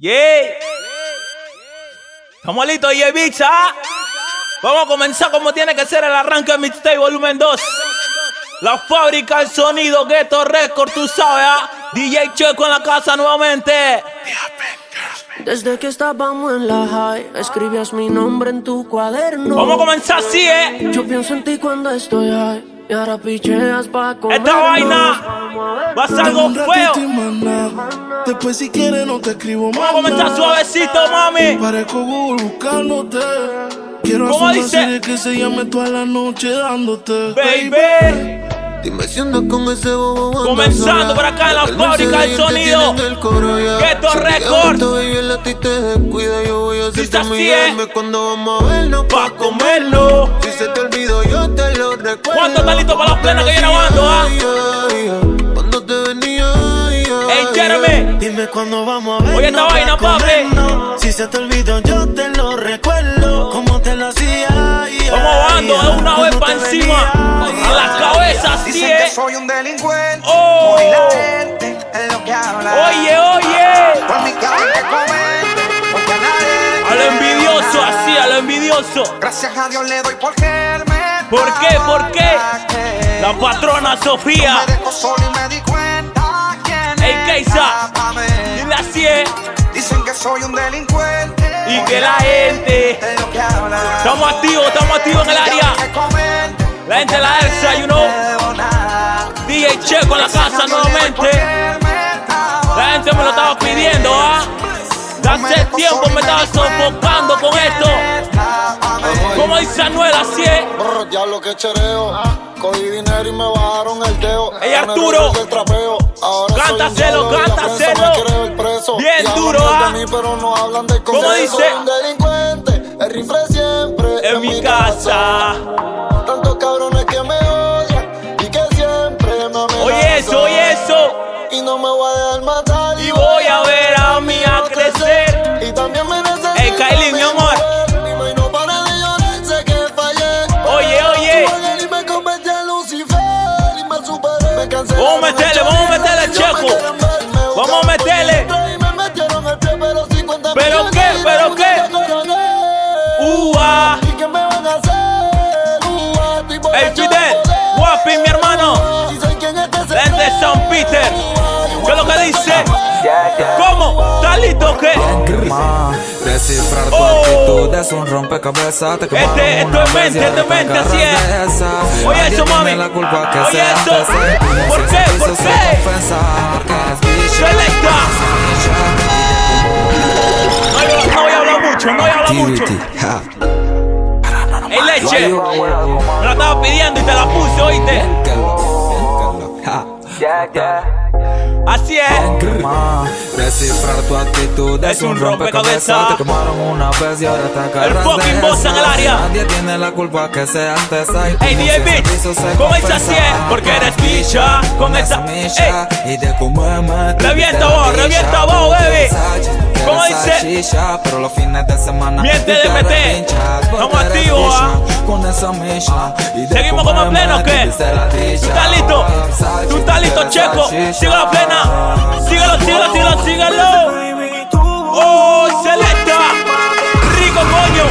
Yeah. Estamos listos, y bicha. Vamos a comenzar como tiene que ser el arranque de Mixtape Volumen 2. La fábrica del sonido, Ghetto Record, tú sabes, ¿ah? DJ Checo en la casa nuevamente. Desde que estábamos en la high, escribías mi nombre en tu cuaderno. Vamos a comenzar así, ¿eh? Yo pienso en ti cuando estoy high. Y ahora picheas pa' comer. Esta vaina va a ser algo feo. Después si quieres no te escribo más. Vamos a comenzar suavecito, mami. Parezco Google buscándote. Quiero ¿Cómo hacer una dice? serie que se llame toda la noche dándote. Baby. Comenzando por acá en la El fábrica del sonido. Ghetto Records. Si hacerte así mi es. alma cuando vamos a vernos Pa' comerlo. Si se te olvidó, yo te lo recuerdo. ¿Cuánto está listo para las plenas que viene aguando, ah? Cuando te venía, Ey, Jeremy. Dime cuándo vamos a ver. Oye, esta vaina, papi. Si se te olvidó, yo te lo recuerdo. Como te lo hacía. Vamos ay, bajando de una vez venía, encima. A las ay, cabezas, así es. soy un delincuente. Oh. Hoy la gente es lo que habla. Oye, oye. Por mi cara que comente. Porque a nadie. A lo envidioso, así, a lo envidioso. Gracias a Dios le doy porque él me. ¿Por qué? ¿Por qué? La patrona Sofía. Me dejó solo y me di cuenta quién Ey, Keisa. pa'. Dile así es. Dicen que soy un delincuente. Y que la gente. Estamos activos, estamos activos en el área. La gente la ERSA, you know. DJ Checo en la casa nuevamente. La gente me lo estaba pidiendo, ¿ah? De hace tiempo me estaba sofocando con esto. Como dice Anuel, así es. Diablo que chereo. Cogí dinero y me bajaron el dedo. Ey, Con el Arturo. Ahora Cántaselo, cántaselo. Bien duro, de ah. mí, pero no hablan del ¿Cómo dice? Un delincuente. El rifle siempre En mi casa. Tantos cabrones que me odian y que siempre me amenazan. Oye eso, oye eso. Y no me voy a Ua, ¿Qué es lo que dice? ¿Cómo? ¿Estás listo? Ma, Descifrar tu Oh. actitud es un rompecabezas. Te Este- esto es mente, esto es mente, así es. Oye eso, mami. que Oye eso. ¿Por qué? ¿Por qué? que. Selecta. No, voy a hablar mucho, no voy a hablar mucho. Ey, leche. Me la estaba pidiendo y te la puse, oíste. Así es. Ma, Descifrar tu actitud es, Es un rompecabezas. Te quemaron una vez y ahora te agarras fucking de boss en el área. Nadie tiene la culpa que sea antes. Ay, Ey, como DJ si ese Beats, piso se ¿cómo es así, eh? Porque eres bicha con esa- misha y de comerme Revienta vos, revienta vos, baby. ¿Cómo dice? pero los fines de semana Miente de porque Estamos activos, ah. Con esa misha de Seguimos como pleno, ¿o qué? tú te la dicha. ¿Tú estás listo? Versace, ¿Tú estás listo, quieres Checo? Sigue la plena. Síguelo, síguelo, síguelo, síguelo. Oh, selecta. Rico, coño.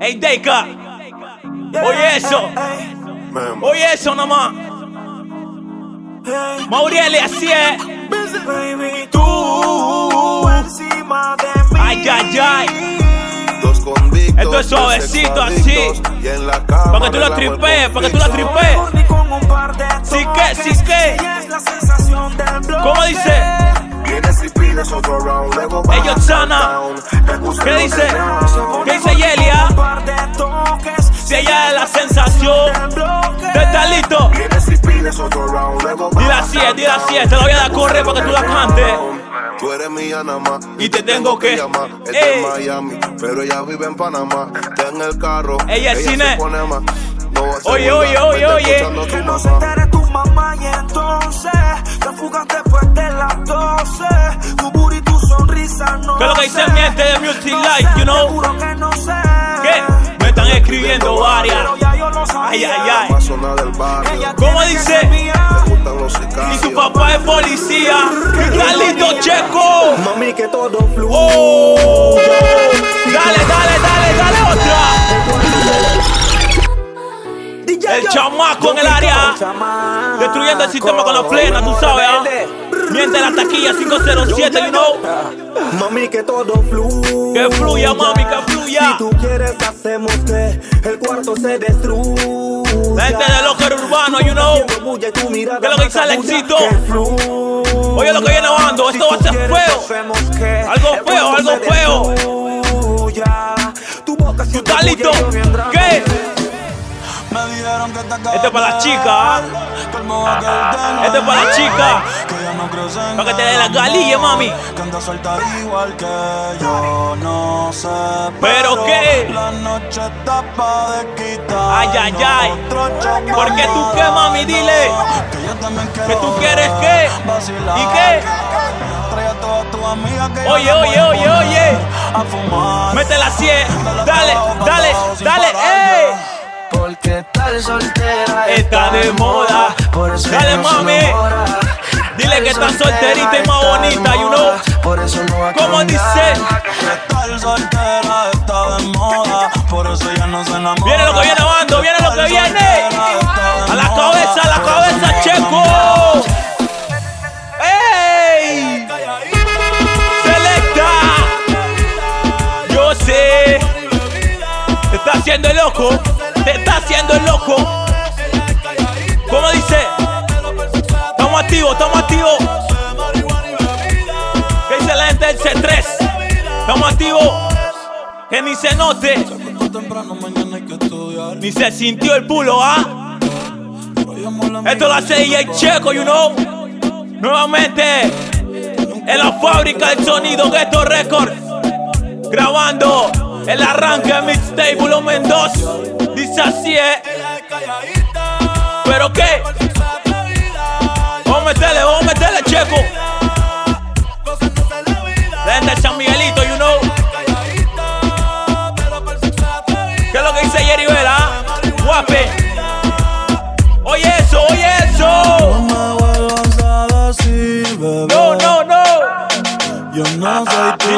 Ey, Deika. Oye eso. Oye eso nomás. Maurieli, así es. Tú. Ay, ay, ay. Convictos, Esto es suavecito, así. Y en la cama Para que tú el tripees, para que tú conflicto. tripees. Sí que, sí que. ¿Cómo dice? Vienes y pides otro round, luego Ey, bajas Yotzana. downtown. Te puse ¿Qué dice? ¿Qué dice Yelia? Si ella es la sensación. ¿Tú estás listo? Vienes y pides otro round, luego Dile así, dile así. Te la voy a dar a correr para que tú la cantes. Tú eres mía nada más Y te tengo que- llamar. Es de Miami, pero ella vive en Panamá. Está en el carro. Ella es cine. se pone más. No va a ser Oye, oye, oye, oye. Que no se entere tu mamá y entonces te fugas después de las 12. Tu booty, tu sonrisa no ¿Qué es lo que dice mi gente de Music No Life, sé, you know? Seguro que no sé. ¿Qué? Me están escribiendo varias. Ay, ay, ay. Del ¿Cómo dice? los. Y su papá es policía. ¿Qué tal que todo fluya. Oh, dale, dale, dale, dale otra. El chamaco en el área. Destruyendo el sistema con la plena, tú sabes, ¿ah? Miente la taquilla 507, you know. Mami, que todo fluya. Que fluya, mami, que fluya. Si tú quieres, hacemos que el cuarto se destruya. Gente de locker urbano, you know. Que lo que que fluya. Oye lo que viene bajando, esto va a ser feo. Algo feo, algo feo. Tu boca ¿Tú estás listo? ¿Qué? Este es para la de chica, que el modo que tengo Este es para la es chica. Que ya no crece en Para que te dé la galilla, mami. Que. ¿Pero qué? Ay, ay, ay. ¿Por qué tú qué, mami? Dile. Que yo también quiero ¿Que tú quieres qué? ¿Y qué? Oye, oye, oye, oye. Mete la 100. Dale, dale, dale, ey. Porque estar soltera Está de moda. Por eso Dale, no mami. Dile que está solterita y más bonita, you know. Por eso no va a ¿Cómo dice? Estar soltera está de moda, por eso ya no se enamora. Viene lo que viene, bando, viene lo que viene. A la cabeza, a la cabeza, Checo. ¡Ey! Selecta. Yo sé. Te está haciendo el loco. Te está haciendo el loco. ¿Cómo dice? Estamos activos, estamos activos. ¿Qué dice la gente del C3? Estamos activos. Que ni se note. Ni se sintió el pulo, ¿ah? Esto lo hace DJ Checo, you know. Nuevamente, en la fábrica del sonido Ghetto Records. Grabando el arranque Mixtape Volumen 2. Dice así, ¿eh? ¿Pero qué? Vamos a meterle, vamos a meterle, Checo.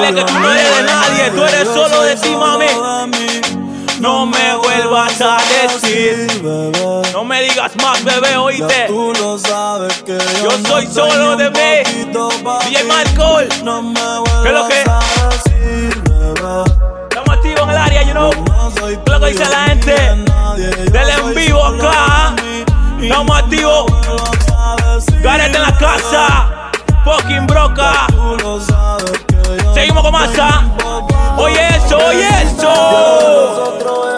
Dile que tú no eres de nadie, tú eres solo de ti, mami. No me vuelvas a decir. No me digas más, bebé, oíste. tú lo sabes que Yo soy solo de mí. DJ. Marcol. No me ¿Qué es lo que? vuelvas a decir, bebé. Estamos activos en el área, you know. ¿Qué es lo que dice la gente? Del en vivo acá. Y Estamos activos. Garete en la casa. Fucking broca. Seguimos con masa. Oye eso, oye eso.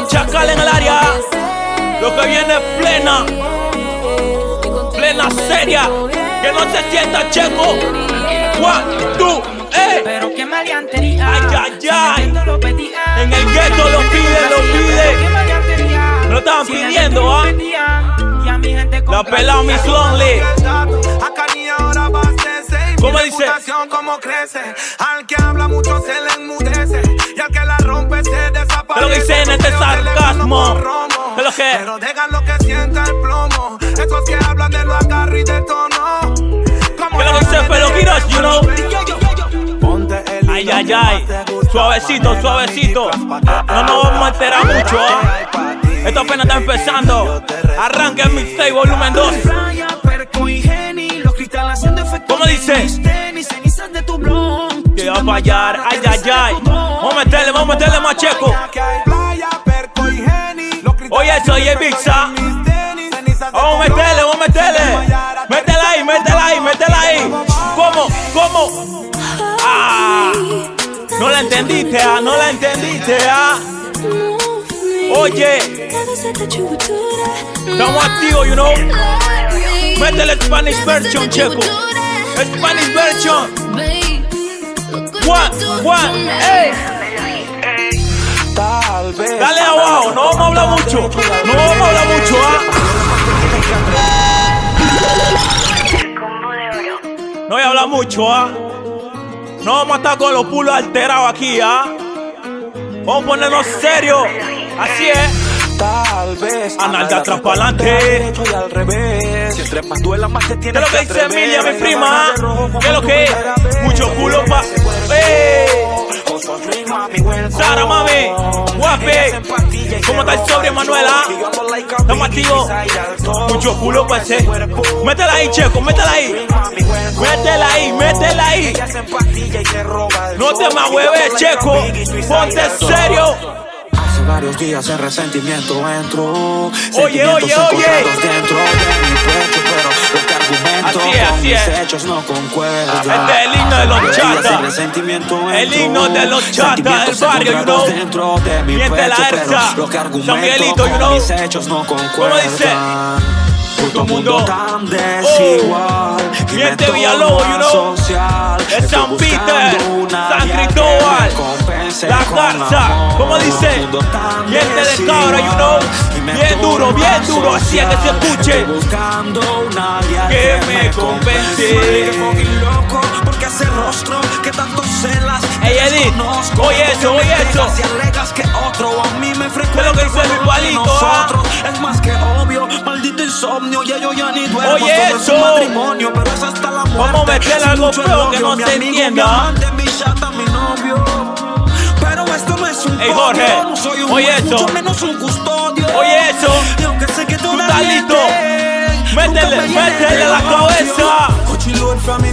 Los chacales en el área. Lo que viene es plena, plena seria. Que no se sienta checo. One, two, ey. Pero qué maleantería. Ay, ay, ay. En el gueto lo pide, lo Pero qué pide. maleantería. Me lo estaban pidiendo, ¿ah? La pelada Miss Lonely. ¿Cómo mi dice? reputación como crece. Al que habla mucho se le enmudece y al que la rompe se desaparece. ¿Qué es lo que dice en este sarcasmo? teléfono con romo, ¿Qué es lo que? Pero dejan lo que sienta el plomo. Esos que hablan de lo agarro y de tono. ¿Qué es lo que dice Peloquiros, you know? Ay, ay, ay. Suavecito, suavecito. No nos vamos a enterar mucho, ¿ah? Esto apenas está empezando. Arranca el mixtape volumen 2. ¿Cómo dice? Que va a fallar, ay, ay, ay. Vamos a meterle, vamos a meterle más checo. Oye, eso, oye, Bixa. Vamos a meterle, vamos a meterle. Métela ahí, métela ahí, métela ahí. ¿Cómo? ¿Cómo? Ah, no la entendiste, ah, no la entendiste, ah. Oye, estamos activos, you know. Métele Spanish version, checo. Spanish version. One, one, hey. Tal vez. Dale abajo, no vamos a hablar mucho. No vamos a hablar mucho, ¿ah? No voy a hablar mucho, ¿ah? No vamos a estar con los pulos alterados aquí, ¿ah? Vamos a ponernos serios. Así es. Tal vez. Anal de atrás. Derecho y al revés. Si entre más duela, más te ¿Qué tienes es lo que dice atrever. Emilia, mi prima? ¿Qué es lo que es? Mucho culo pa. Sara, mami, y ¿Cómo está el el Manuela? Estamos activos. Mucho culo pa' ese. Cuerpo. Métela ahí, Checo, métela ahí. Métela ahí, métela ahí. Ellas en pastillas y se roba el No te yo hueves, Checo. Ponte serio. Hace varios días el resentimiento entró. Oye, oye, oye. dentro de mi pecho, pero lo que argumento Así es, con así mis es. hechos no concuerdan. Este es el himno de los chatas. el himno de los chatas del barrio, you know. dentro de mi Miente la pecho, pero herza. lo que you know. mis hechos no? Puto mundo mundo. tan desigual. y me Miente Villalobos, you know. asocial. Es San Peter, San Cristóbal, La Garza. ¿Cómo dice? Miente de cabra, you know. Bien duro, bien duro, así es que se escuche. Que me loco, porque ese rostro que tanto celas. Ey, Edith, oye eso, oye eso. Y alegas que otro a mí me frecuenta. ¿Qué es lo que dice mi palito, ah? Es más que obvio, maldito insomnio. Ya yo ya ni duermo. Oye, eso. matrimonio, pero es hasta la muerte. Vamos a meterle Sin algo feo que no se entienda. Mi mi chata, mi novio. Ey, Jorge, no soy un oye eso. mucho menos un custodio. Oye eso. Y aunque sé que tú, estás listo. Métele, métele la cabeza.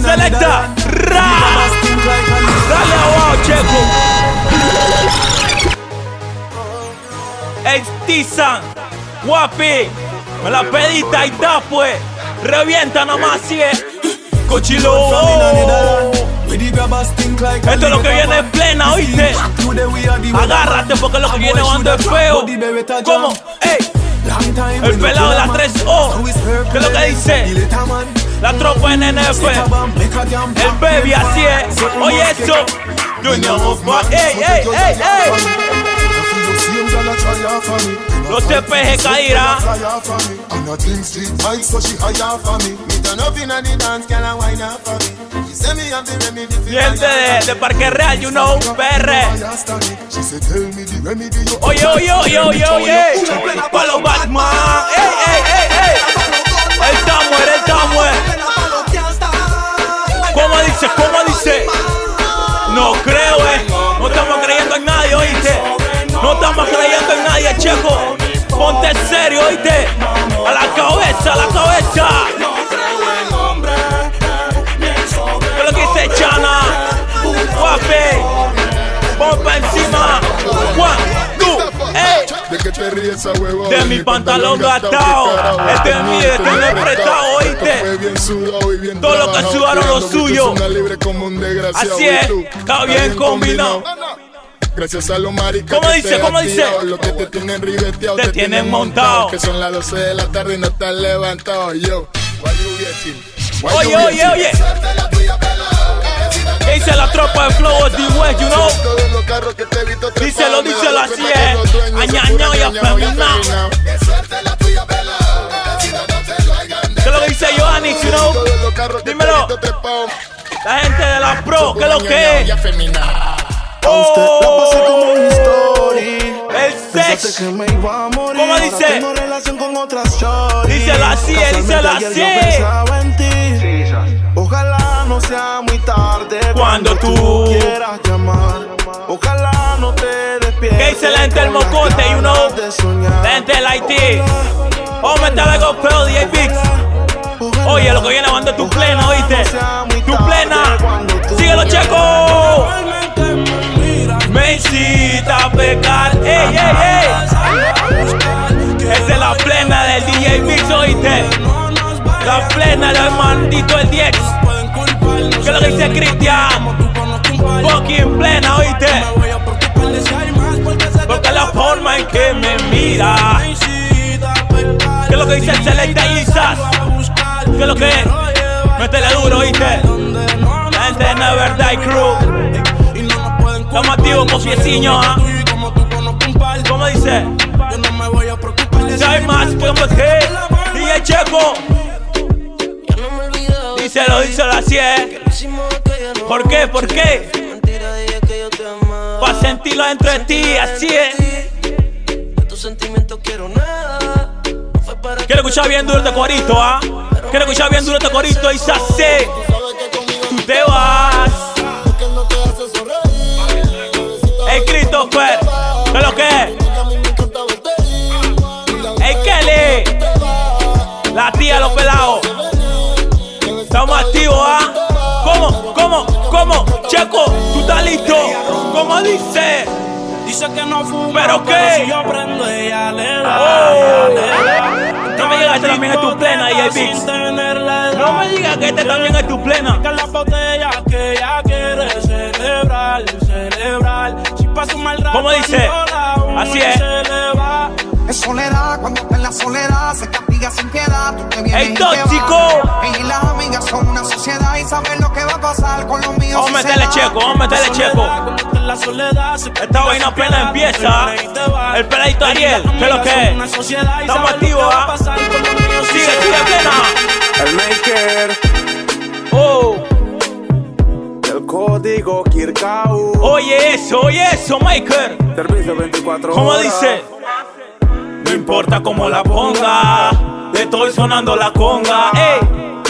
Selecta. Ra. Dale abajo, Checo. Ey, Tizan. Guapi. Me la pedita y da pues. Revienta nomás si es. Cochilo. Esto es lo que viene en plena, ¿oíste? Agárrate porque lo que viene cuando es feo. ¿Cómo? Ey. El pelado de la 3O. ¿Qué es lo que dice? La tropa en NF. El baby así es. Oye eso. Ey, ey, ey, ey. Los TPG caerá. Gente de, Parque Real, you know, PR. Oye, oye, oye, oye, oye. Pa' los Batman. Ey, ey, ey, ey. El Samuel, el Samuel. ¿Cómo dice? ¿Cómo dice? No creo, eh. No estamos creyendo en nadie, oíste. No estamos creyendo en nadie, checo. Ponte serio, oíste. A la cabeza, a la cabeza. Pa' encima. One, two, ey. ¿De qué te ríes, a huevo? De mi pantalón gastado. Este es mío, este no es prestado, oíste. Todo lo que sudaron lo suyo. Así es, está bien combinado. Gracias a los maricas ¿Cómo que dice? ¿Cómo dice? Los que te tienen ribeteado, Te tienen montado. Que son las 12 de la tarde y no estás levantado, yo. Oye, oye, oye. ¿Qué dice la tropa de Flow of the West, you know? Díselo, díselo así es. Añañao y afeminao. ¿Qué es lo que dice Johanny, you know? Dímelo. La gente de la Pro, ¿qué es lo que es? Oh, el Pensaste sex. que me iba a morir. ¿Cómo dice? Tengo relación con otras shorties. Díselo así, díselo así. No sea muy tarde Cuando tú- quieras llamar. Ojalá no te despiertes. ¿Qué dice la gente del con las mocote, soñar. La gente del Haití. Oh, me está algo feo, DJ. Ojalá Oye, lo que viene cuando tu plena, ¿oíste? Tu plena. tú Síguelo, Checo. Me incita a pecar. Ey, ey, ey. Esta es la plena del DJ Mix, oíste. La plena del maldito el 10. ¿Qué es lo que dice Cristian? Fucking plena, oíste. Porque la forma en que me mira. ¿Qué es lo que dice el Selecta Isas? ¿Qué es lo que es? Métele duro, oíste. La gente de Never Die Crew. Estamos activos con pieciños, ¿ah? ¿Cómo dice? Yo no me voy a preocupar. si más como encuentro que. DJ Checo. Es. Lo hicimos aquella noche. ¿Por qué? ¿Por qué? Mentira, dije que yo te amaba. Pa' sentirlo dentro de ti, así es. Quiero para escuchar bien duro este corito, ¿ah? Quiero escuchar bien duro este corito y se hace. Tú te vas. que no te hace sonreír. Bebecita, Ey, Christopher. ¿Qué es lo que es? Kelly. La tía, los pelados. Estamos activos, ¿ah? ¿Cómo? ¿Cómo? ¿Cómo? Checo, ¿tú estás listo? ¿Cómo dice? Dice que no fuma, ¿Pero qué? si yo prendo ella le da. Oh. da. No me digas que este también es tu plena, edad. No me digas que este también es tu plena. Que la botella que ella quiere celebrar, celebrar. Si pasa un mal rato, ¿Cómo dice? Así es. se le soledad, cuando la soledad se castiga sin piedad. Tú te vienes ¡Ey, y te tóxico! vas. Ella y las amigas son una sociedad y saben lo que va a pasar con los míos. Vamos si checo, vamos a meterle checo. La soledad, Esta vaina apenas empieza. El peladito Ariel, ¿qué es lo que es? Una sociedad y Estamos activos, ¿ah? Sigue, se sigue plena. El maker, Oh, el código Kirkau. oye eso, oye eso, Maker. Servicio 24 ¿Cómo horas. dice? No importa cómo la ponga, le estoy sonando la conga. Ey,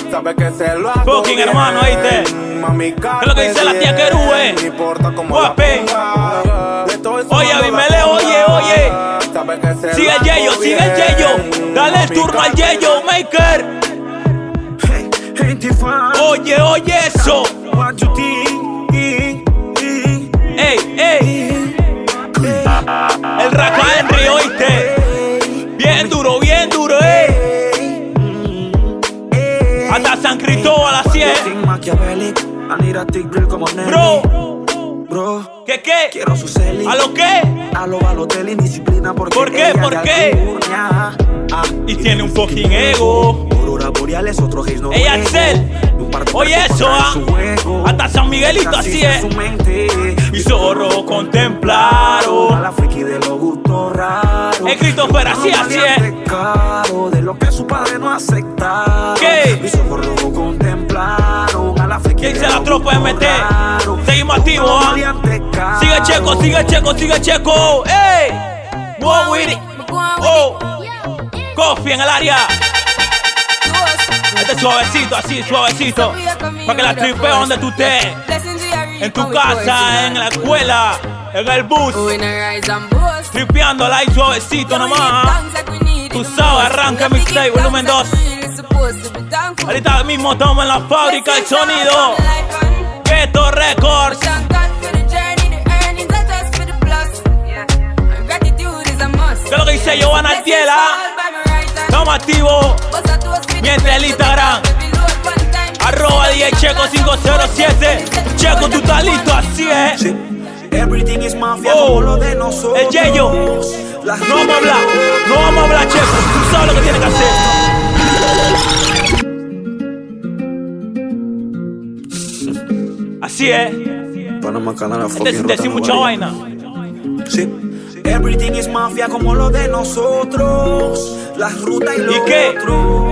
Sabe que se lo hago Fucking bien. hermano, ¿oíste? Mami, ¿Qué es lo que dice la tía diem. No importa cómo la ponga. Oye, Abimele, oye, oye. Sabe que se sigue el Yeyo, sigue el. Yeyo. Dale el turno al Yeyo, Maker. Hey, hey, Tiffany, Oye, oye eso. what you think? Ey, ey. El Raka Henry, oíste. Need a como Nelly. Bro, Bro, ¿qué qué? quiero su celi. ¿A lo qué? A lo Balotelli, indisciplina porque ¿Por qué? ¿Por de qué? Alcurnia. Ah, Y tiene un fucking ego. Aurora boreales, otro gays no Ey. Axel. De Oye eso, ah. Hasta San Miguelito así es. su mente. Y zorro A contemplaron. la friki de los gustos raros. Ey, Christopher, así, así valiente caro, de lo que su padre no aceptaron. ¿Qué? Mis ojos rojos contemplaron. A la friki ¿Quién de dice la tropa gustos MT? raros. Seguimos activos, ah. Sigue Checo, sigue Checo, sigue Checo. ¡Ey! Wow, with it. Oh, Coffee en el área. Este suavecito, así, suavecito. Para que la tripeo donde tú estés. En tu casa, en la escuela, en el bus. Tripeándola ahí suavecito nomás. Tú sabes, arranca mixtape volumen 2. Ahorita mismo estamos en la fábrica del sonido. Ghetto Records. ¿Qué es lo que dice Giovanna Altiela? Estamos activos. Mientras el Instagram. Arroba DJ Checo 507. Checo, tú estás listo, así es. Everything is mafia Oh, como lo de nosotros. el Yeyo. No vamos a hablar, no vamos a hablar, Checo. Tú sabes lo que tienes que hacer. Así es. Panamá fucking decir mucha vaina. Sí. Everything is mafia como lo de nosotros. Las rutas y lo ¿Y qué? otro.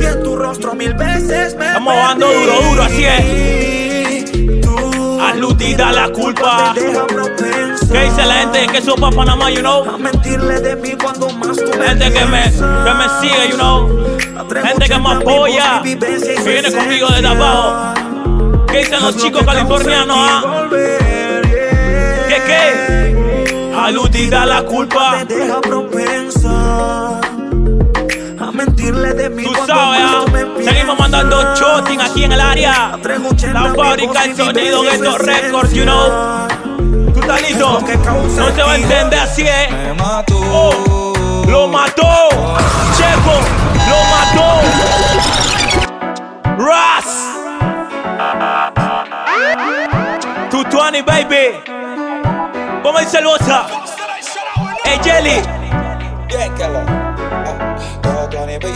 Y en tu rostro mil veces me Estamos perdí. duro, duro, así es. Tú Aludida la culpa. ¿Qué dice la gente que sopa Panamá, you know? A mentirle de mí cuando más tú me Gente que me, que me sigue, you know? Gente que me apoya. Que viene conmigo desde abajo. ¿Qué dicen los chicos californianos, ah? ¿Qué qué? Aludida la culpa. Te deja propensa a mentirle de mí Tú sabes, ah. me. Seguimos mandando shooting aquí en el área. La fábrica del sonido Ghetto Records, you know. ¿Tú estás listo? No se va a entender así, eh. Me mató. Oh, lo mató. Checo, lo mató. Ras. 220, baby. ¿Cómo dice el Bosa? Hey, Jelly.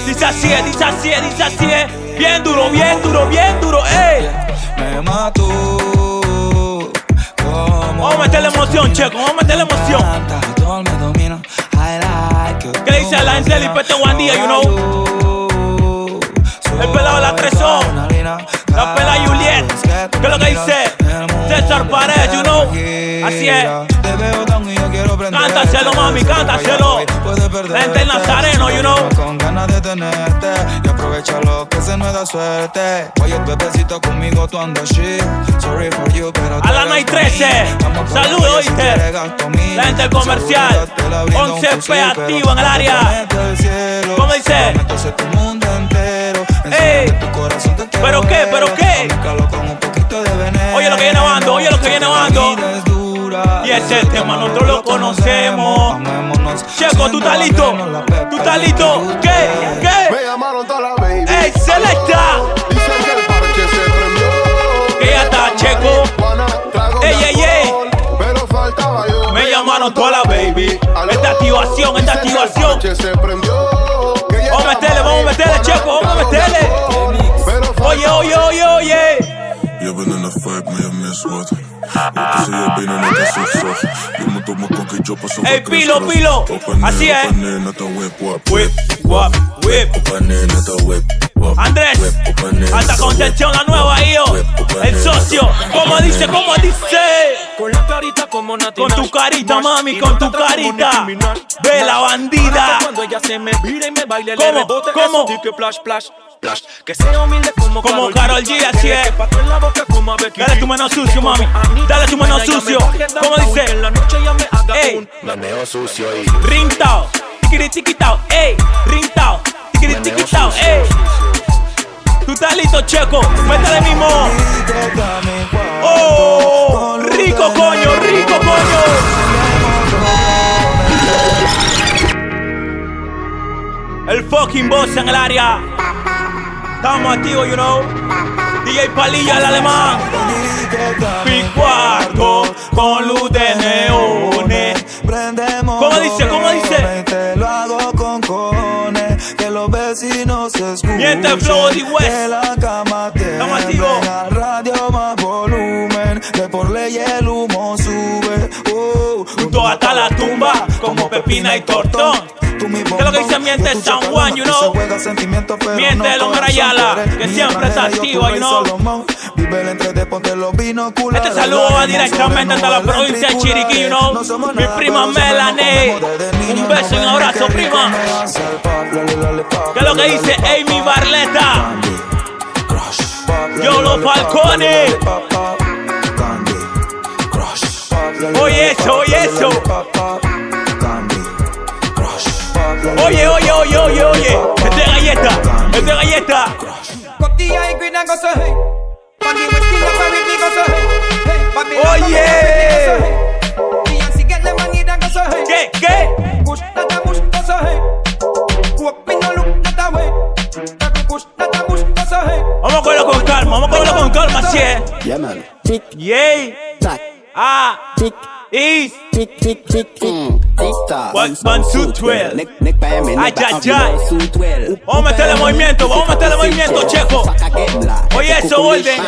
Dice así, dice así, dice así. Bien duro, bien duro, bien duro, ey. Me mató. Vamos a meterle emoción, Checo, vamos a meterle emoción. todo el Denzel y Pete Guandía, you know. El pelado de la 3 La pela Juliet. ¿Qué es lo que dice? César Paredes, you know. Así es. Cántaselo, mami, cántaselo. Vente el Nazareno, you know. Con ganas de tenerte y aprovecha lo que se nos da suerte. Oye, bebecito conmigo tú andas shit. Sorry for you, pero A la Night 13. Saludos, oíste. La gente comercial. 11P activo en el área. ¿Cómo dice? Ey. ¿Pero qué? ¿Pero qué? Oye lo que viene bando, oye lo que viene bando. Y ese tema nosotros lo conocemos. Checo, ¿tú estás listo? ¿Tú estás listo? ¿Qué? ¿Qué? Me llamaron toda la baby. ¡Ey, Selecta! Dicen que el parche se prendió. Que ya está, Checo. Ey, ey, ey. Pero faltaba yo. Me llamaron toda la baby. Esta activación, esta activación. se prendió. Vamos a meterle, vamos a meterle, Checo, vamos a meterle. Oye, oye, oye, oye. Je bent in een vibe, maar je mist wat. Zo Hey, Pilo, Pilo. Así es. whip wap. Whip. Andrés, een contención la nueva, yo. El socio, ¿cómo dice? ¿Cómo dice? Con la carita como Nati Con tu carita, mami, con tu como carita. Ve la bandida. Cuando ella se me vira y me baile, ¿Cómo? le rebote ¿Cómo? Que sea humilde como, Como Karol G, así es. quepa todo en la boca como a Becky Dale tu mano sucio, mami. Dale tu mano sucio. ¿Cómo dice? en la noche ella me haga Ey. un Meneo sucio y Rintao, tiquiri tiquitao, ey, rintao, tiquiri tiquitao, ey. ¿Tú estás listo, Checo? Métele mismo. Oh, rico coño, rico coño. El fucking boss en el área. Estamos activos, you know. DJ Palilla, el alemán. Mi cuarto con luz de neones. ¿Cómo dice? ¿Cómo dice? Lo hago con cojones, que los vecinos se escuchen. Miente flow de West. Estamos activos. Como Pepina y Tortón. ¿Qué es lo que dice Miente San Juan, you know? Miente el hombre Ayala, que siempre está activo, you know? Este saludo va directamente hasta la provincia de Chiriquí, you know? Mi prima Melanie. Un beso y un abrazo, prima. ¿Qué es lo que dice Amy Barleta? Yo los Falcones. Oye eso, oye eso. Oye, oye, oye, oye, oye. Este es galleta, este es galleta. Oh, yeah. hey. ¿Qué? ¿Qué? Vamos a cogerlo con calma, vamos a cogerlo con calma, así es. Yeah, man. Tack, Ah. tick, Is. tick, tick, tick, tick. Tick, tack. One, one, two, twelve. Ay, ay, ay. Vamos a meterle movimiento, vamos a meterle movimiento, Checo. Oye eso, Golden.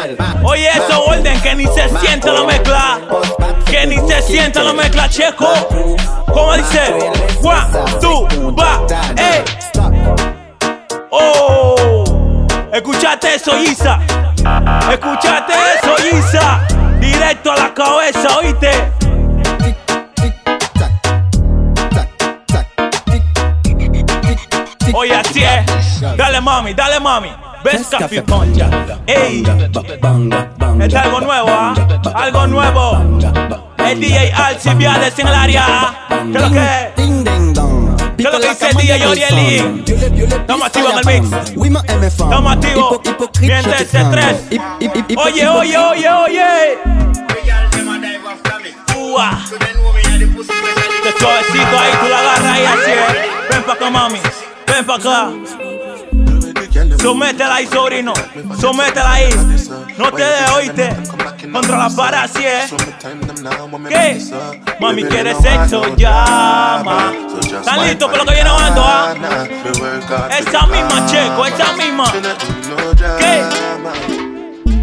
Oye eso, Golden, que ni se siente la mezcla. Que ni se siente la mezcla, Checo. ¿Cómo dice? One, two, va, eh. Oh. Escuchate eso, Isa. Escuchate eso, Isa. Directo a la cabeza, ¿oíste? Oye, así es. Dale, mami, dale, mami. Ves café con ya. Ey, es algo nuevo, ¿ah? Algo nuevo. El DJ Alci Viales en el área. ¿Qué es lo que es lo que dice el DJ Orieli? Estamos activos en el mix. Estamos activos. Miente ese tres. Oye, oye, oye, oye. Ua. Este suavecito ahí, tú la agarras ahí así es. Ven pa' acá, mami. Ven pa' acá. Sométela ahí, sobrino. Sométela ahí. No te dejes, oíste. Contra la pared, así es. ¿Qué? Mami, ¿quieres sexo? Llama. ¿Están listos por lo que viene bajando, ah? Esa misma, checo, esa misma. ¿Qué?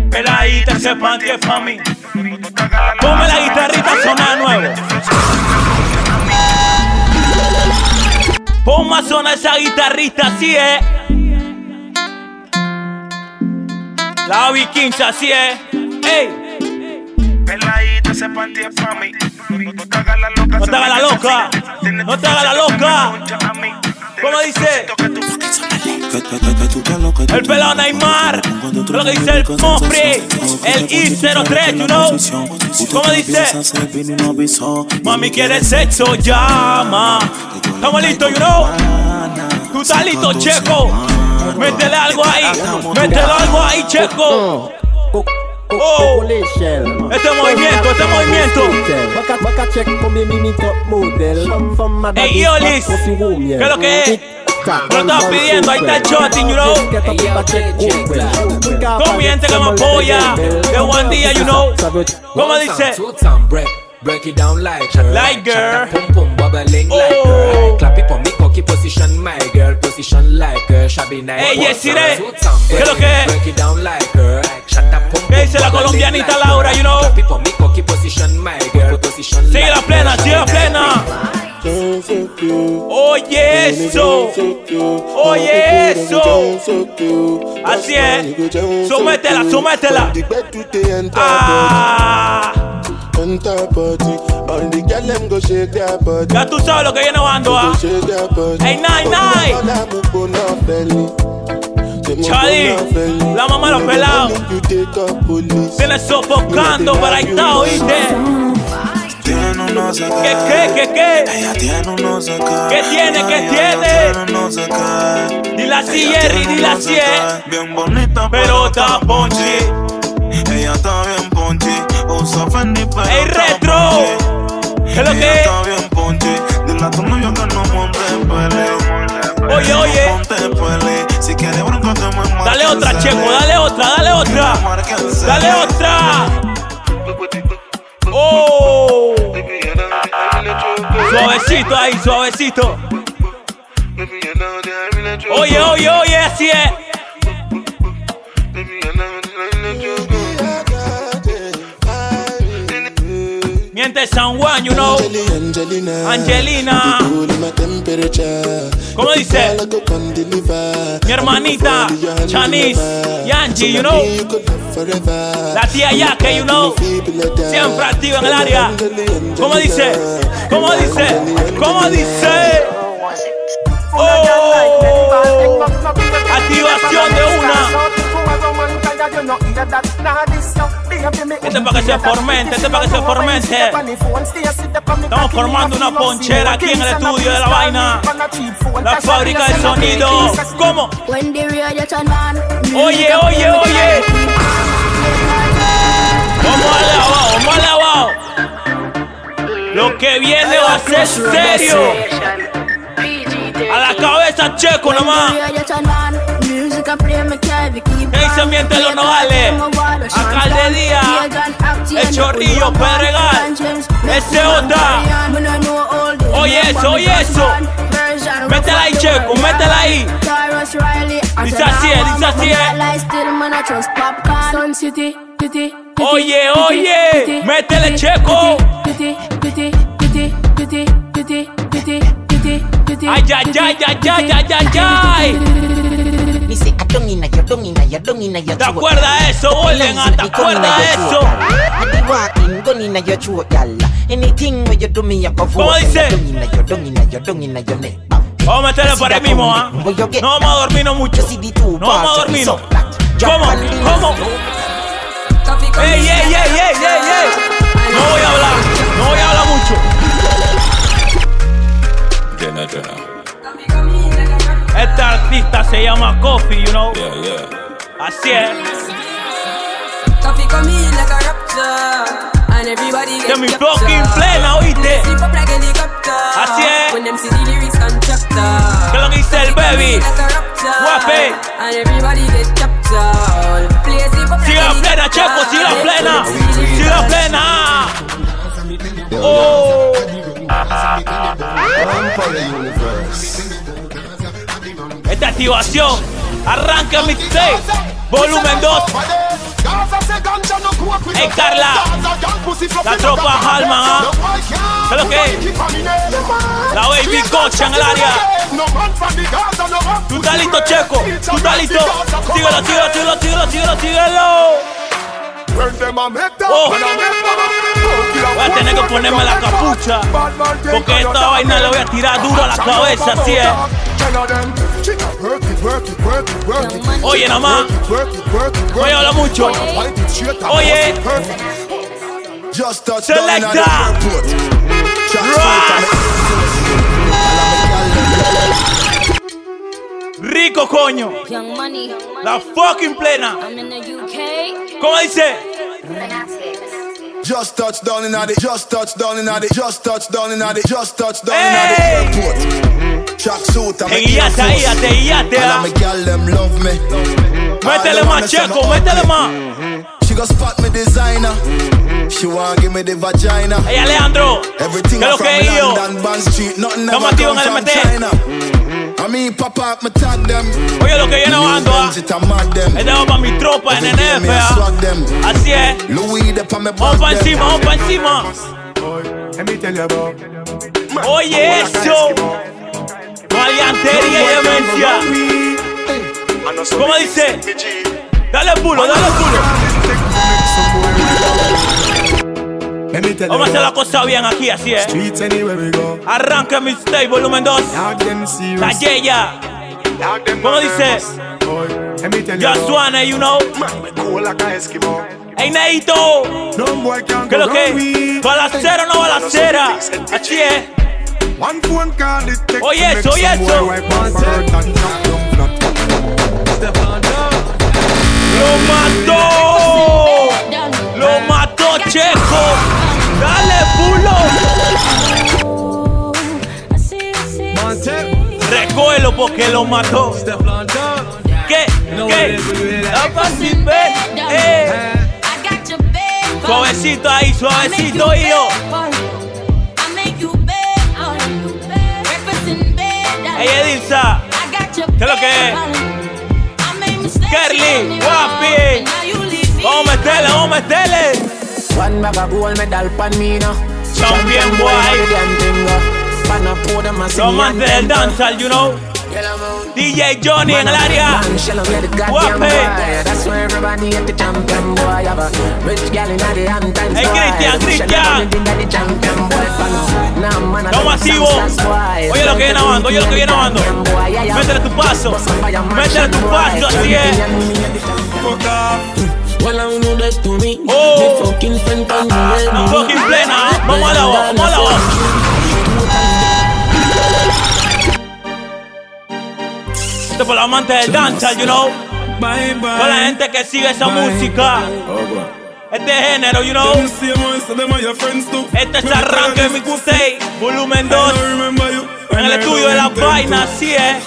Peladita, sepan que es pa' mí. Ponme la guitarrita sonar nuevo. Ponme ¿Cómo suena esa guitarrista? Así es. La 15, así es. Ey. Peladita, ese panty es pa' mí. No te hagas la loca. No te hagas la loca. No te hagas la loca. ¿Cómo dice? El pelado Neymar. Lo que dice el Mofri. El I03, you know. ¿Cómo dice? Mami quiere sexo, llama. Estamos listos, you know. Tú estás listo, Checo. Métele algo ahí. Métele algo ahí, Checo. Oh, este movimiento, este movimiento. Ey, Iolis, ¿qué es lo que es? Lo estaba pidiendo, ahí está el shotting, you know. Con mi gente que me apoya, de buen día, you know. ¿Cómo dice? Break it down like Like girl. Pum pum bubbling like Oh. her. Clap it for me, cocky position, my girl. Position like her. Shabby night. Ey, What's Yesiré, up? Suits and ¿qué lo break- que es? Break it down like her. Shut up, pum, ¿Qué dice la bubbling colombianita like Laura, you know? Clap it for me, cocky position, my girl. Position Sigue like la plena, her. sigue la Shabby plena. Oye eso, oye eso. Así es. Sométela, sométela. Ah, ya tú sabes lo que viene bando, ah. Hey, Nine Nine. Chadi, la mamá los pelados. Viene sofocando, pero ahí está, oíste. Tiene un no sé ¿Qué, qué, qué, qué? Ella tiene un no sé qué. ¿Qué tiene, qué Ella tiene? tiene. Dile así, Jerry, tiene dile así, eh. Bien bonita, Pero está ponchi. Fendi, pero ¡Ey, retro! ¿Qué lo que es? está bien que no monte pele. Oye, oye. Si quieres te me Dale otra, Checo, dale otra, dale otra. Dale otra. Oh. Suavecito ahí, suavecito. Oye, oye, oye, así es. Miente San Juan, you know. Angelina. ¿Cómo dice? Mi hermanita, Chanis, Yanji, you know. La tía Yaque, you know. Siempre activa en el área. ¿Cómo dice? ¿Cómo dice? ¿Cómo dice? Oh, activación de una. Este es para que se formente, este es para que se formente. Estamos formando una ponchera aquí en el estudio de la vaina. La fábrica de sonido. ¿Cómo? Oye, oye, oye. Vamos al abajo, vamos al abajo. Lo que viene va a ser serio. A la cabeza checo nomás. ¿Qué dice miente los nogales? Alcaldía, el chorrillo, Pedregal, ese otra. Oye eso, oye eso. Métela ahí, checo, métela ahí. Dice así, dice así. Oye, oye, métele checo. Ay, ay, ay, ay, ay, ay, ay, ay. ¿Te acuerdas eso, Golden? ¿Te acuerdas eso? ¿Cómo dice? Vamos a meterle por ahí mismo, ¿ah? No vamos a dormirnos mucho. No vamos a dormirnos. ¿Cómo? ¿Cómo? ¡Ey, ey, ey, ey, ey, ey! No voy a hablar, no voy a hablar mucho. Jenna, Jenna. Este artista se llama Coffee, you know. Yeah, yeah. Así es. Coffee come in like a rapture. And everybody Que get mi captured. fucking plena, ¿oíste? Slip up like helicopter. Así es. When them see the lyrics constructor. ¿Qué es lo que dice el baby? Like a. Guape. And everybody get captured. Play slip up like Sigue plena, Checo, sigue la plena. Sigue la plena. Oh. Esta activación arranca mixtape volumen 2. Hey la tropa Halman, ¿ah? ¿Qué es lo que? La baby cocha en el área. Tú estás listo, Checo. Tú estás listo. Síguelo, síguelo, síguelo, síguelo, síguelo, síguelo. Oh. Voy a tener que ponerme la capucha. Porque esta vaina le voy a tirar duro a la cabeza, así es. Oye, nada más. Oye, habla mucho. Oye. Selecta. Rico, coño. La fucking plena. I'm in the UK. ¿Cómo dice? Just touched down in the, just touched down in the, just touched down in the, just touched down Hey. in the airport. Track suit and Te guiaste ahí, ya te guiaste, And ah. my girl them love me. Métele All más, them wanna Checo, send métele up más. me. She go spot me designer. She want give me the vagina. Hey, Alejandro. Everything ¿Qué es lo from que es yo? London, Bond Street, nothing never Estamos activos come en el from MT. China. Oye, lo que viene bajando, ah. Este va para mi tropa en NF, ah. Así es. Louis de pa' me Vamos para encima, vamos para encima. Let me tell you about. Oye, eso. Maleantería y demencia. ¿Cómo dice? Dale pulo, dale pulo. Vamos a you hacer la cosa bien aquí, así es. Streets anywhere we go. Arranca mi stay, volumen 2. Dog them serious. La Yeya. ¿Cómo dice? Boy, let me tell you Just wanna, you know. Cool like a Eskimo. Ey, Neito. ¿Qué lo que? wrong with. Balacera o no balacera. Así es. Oye, eso, oye, eso. ¡Lo mató! ¡Lo mató, Recógelo porque lo mató. ¿Qué? ¿Qué? Eh. Suavecito ahí, suavecito, hijo. Ey, Edilza. ¿Qué es lo que es? Kerly, guapi. Vamos a meterle, vamos a meterle. One bag of gold medal pan me now. Champion boy. Pan a pour them a Los amantes del dancehall, you know. DJ Johnny en el área. Guape. Times Hey, Cristian, Cristian. Vamos activos. Oye lo que viene grabando, oye lo que viene grabando. Métele tu paso. Métele tu paso, así es. Well, I know that to me. Oh. Me fucking friend fucking plena. ¿eh? Vamos a la voz, vamos a la voz. Esto es por los amantes del dancehall, you know. Para la gente que sigue esa música. Este género, you know. Este es Arranque Mixtape, volumen 2. En el estudio de la vaina, así es.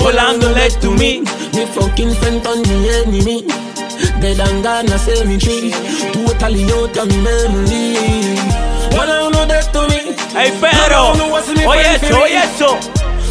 Volando let to me. Me fucking friend on me enemy. Dead and gone a cemetery. Totally out of me memory. Know that to me. Ey, pero, oye eso, oye eso.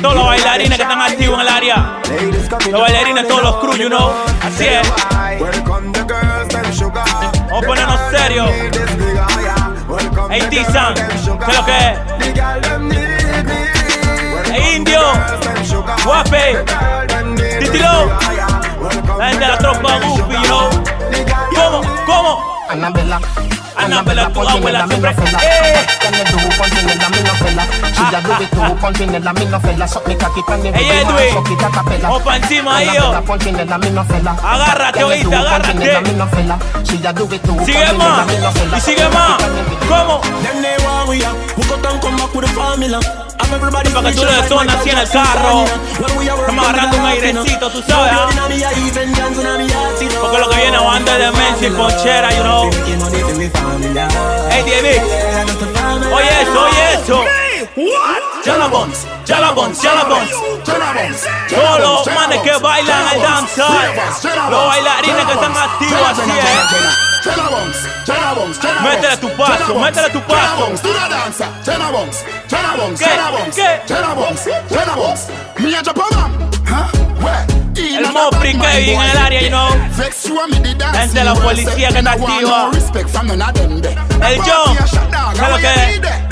Todos los bailarines que están activos en el área. Los bailarines, todos los crew, you know. Así es. Vamos a ponernos serios. Ey, Tizan, ¿qué es lo que es? Ey, Indio, Guape, Titilo. La gente de la tropa Goofy, you know. ¿Cómo? ¿Cómo? Anabella, Annabella Pulanguela, me no fella Can you do Pulanguela, me no fella She a do it to Pulanguela, me no fella Suck me cocky, can you do it, suck it a capella Opa encima, hijo. Annabella Pulanguela, me no fella Agárrate, oíste, agárrate me no fella She a do it to Pulanguela, me no fella Y sigue más, ¿cómo? Them they want we up, who got down come back with the que tú le detonas así en el carro. Estamos agarrando un airecito, tú sabes, ¿ah? Porque lo que viene es demencia y ponchera, you know. Hey, David. Oye eso, oye eso. What? Jalabons, Jalabons, Jalabons. Todos los manes que bailan el dancehall. Los bailarines que están activos así es. Métele tu paso, métele tu paso. ¿Qué? ¿Qué? El Mopri Kevin en el área, you know. Gente de la policía que está activa. El John, ¿qué es lo que es?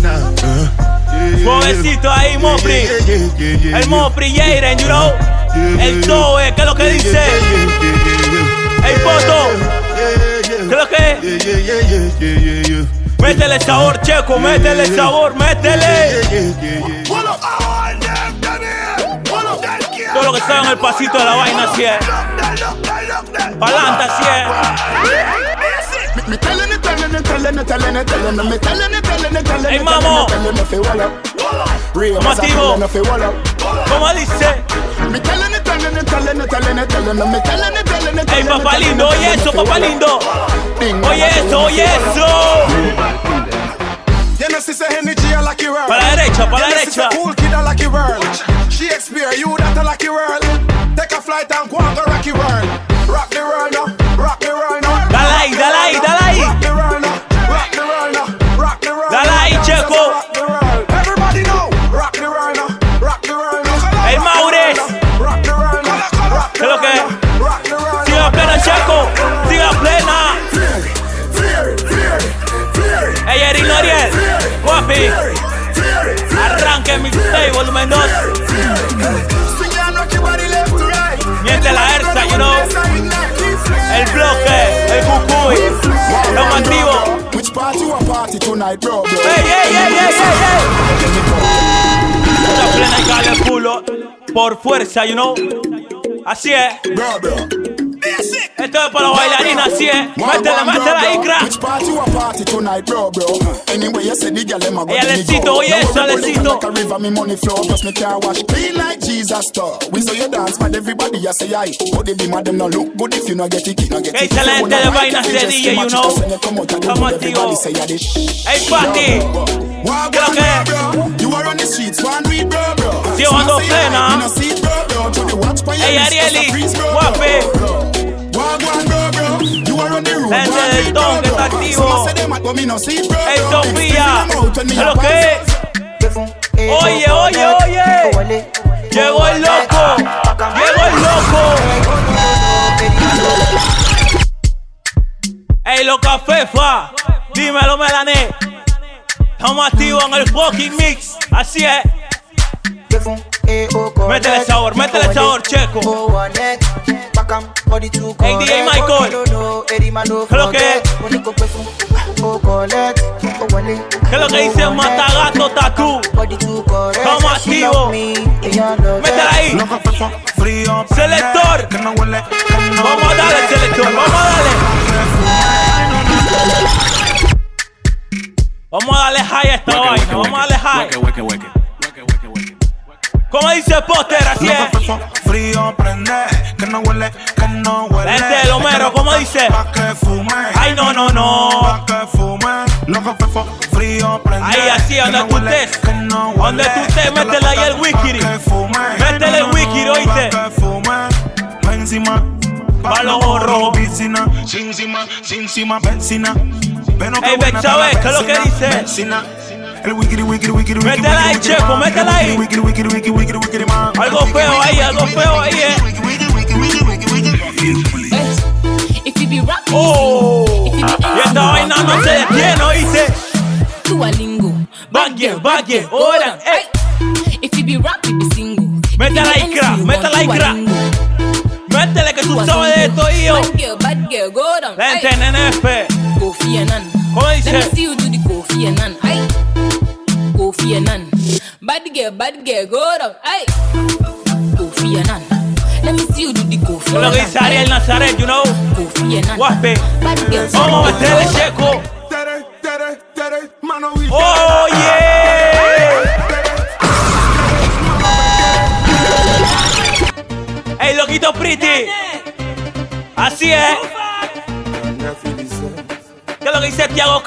Suavecito ahí, Mopri. El Mopri Jaden, you know. El Zoe, ¿qué es lo que dice? El Poto. ¿Qué es lo que es? Métele sabor, Checo, métele sabor, métele. Todo lo que está en el pasito de la vaina, así es. Pa'lante, así es. Ey, mamo. ¿Cómo activo? ¿Cómo dice? Ey, papá lindo, oye eso, papá lindo. Oye eso, oye eso. Para la derecha, para la derecha. Shakespeare, you that a lucky world. Take a flight and go go rocky world. Rock the world now, rock the world now. Dale ahí, dale ahí, dale Arranque mixtape volumen 2. Swing and rock your body left to right. Miente la herza, you know. El bloque, el cucuy. Activos. Which party you party tonight, bro, bro? Ey, ey, ey, ey, ey, ey. Una plena y el culo. Por fuerza, you know. Así es. Bro, bro. Esto es para los bailarines, así es. Métele, métele ahí, crack. Which party you a party tonight, bro, bro? Anyway, you say the girl them a go Ey, to me Alecito, go. oye Now eso, everybody Alecito. Like a river, me money flow, plus me car wash clean like Jesus store. We saw you dance, but everybody you say aye. But the beam of them no look good if you no get it, no get Ey, it. excelente So de now vainas I de just DJ, match you it know. up, when you come out of the Estamos hood, everybody activos. say ya this. Ey, Pati. Walk ¿Qué lo on, que es? bro, bro. You are on the streets, one weed, bro, bro. Sigo ando Some say aye, plena. you no see del weed, Don que está activo. Bro. Sofía. Still in my mouth when me ¿Qué a lo que es? Oye, oye, oye. Llegó el loco. Llegó el loco. Ey, loca fefa. Dímelo, Melané. Estamos activos en el fucking mix. Así es. Métele sabor, métele sabor, checo. Ey, DJ Michael. ¿Qué es lo que es? ¿Qué es lo que dice Matagato Tatú? Estamos activos. Métela ahí. Selector. Vamos a darle, selector. Vamos a darle. Vamos a darle high a esta vaina. Vamos a darle high. ¿Cómo dice Poster? Así es. Frío prende, que no huele, que no huele. Este es el Homero, ¿cómo dice? Pa' que fume. Ay, no, no, no. Pa' que fume. Loco, fefo, frío prende. Ahí, así, donde tú estés. Donde tú estés, métele ahí el wiki. Métele el wiki, ¿oíste? Pa' que fume. Pa' encima. Pa' los. Piscina, sin sin vecina. Ey, ve, ¿qué es lo que dice? vecina. El Métela ahí, Checo, wikiri, métela ahí. Wikiri, wikiri, wikiri, wikiri, wikiri, man. Algo feo ahí, algo feo ahí, eh. Be rap, Oh, y esta vaina no se detiene, ¿oíste? tu a lingo. Bad girl, bad girl, ora, ey. If you be rap, you be single. Métela ahí, crack, métela ahí, crack. Métele que tú sabes de esto, hijo. Bad girl, bad girl, go down. La gente en Kofi Annan. ¿Cómo Let me see you do the Kofi Annan. Ay. Kofi Annan. Bad girl, bad girl, go down. Ay. Kofi Annan. Let me see you do the Kofi Lo Lo que dice Ariel Nazaret, you know. Guaspe. Vamos a meterle checo. Oh yeah. Ey, loquito pretty. Así es. Dice Tiago?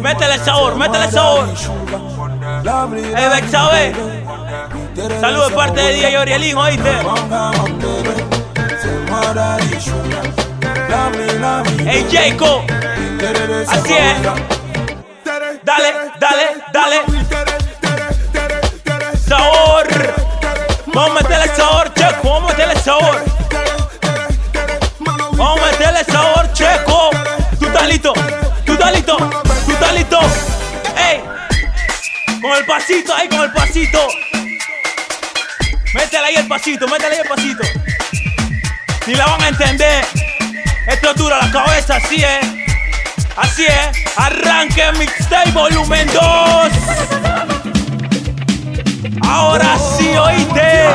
Métele sabor, métele sabor. Ey, Beck, ¿sabe? Saludos parte de DJ Orielín, ¿oíste? Ey, Jacob. Así es. Dale, dale, dale. Sabor. Vamos a meterle sabor, checo. Vamos a meterle sabor. Vamos a meterle sabor, checo. Estás listo. Tú estás. Tú estás. Ey. Con el pasito, ahí con el pasito. Métele ahí el pasito, métele ahí el pasito. Ni la van a entender. Esto es duro a la cabeza, así es. Así es. Arranque Mixtape Volumen 2. Ahora sí, oíste.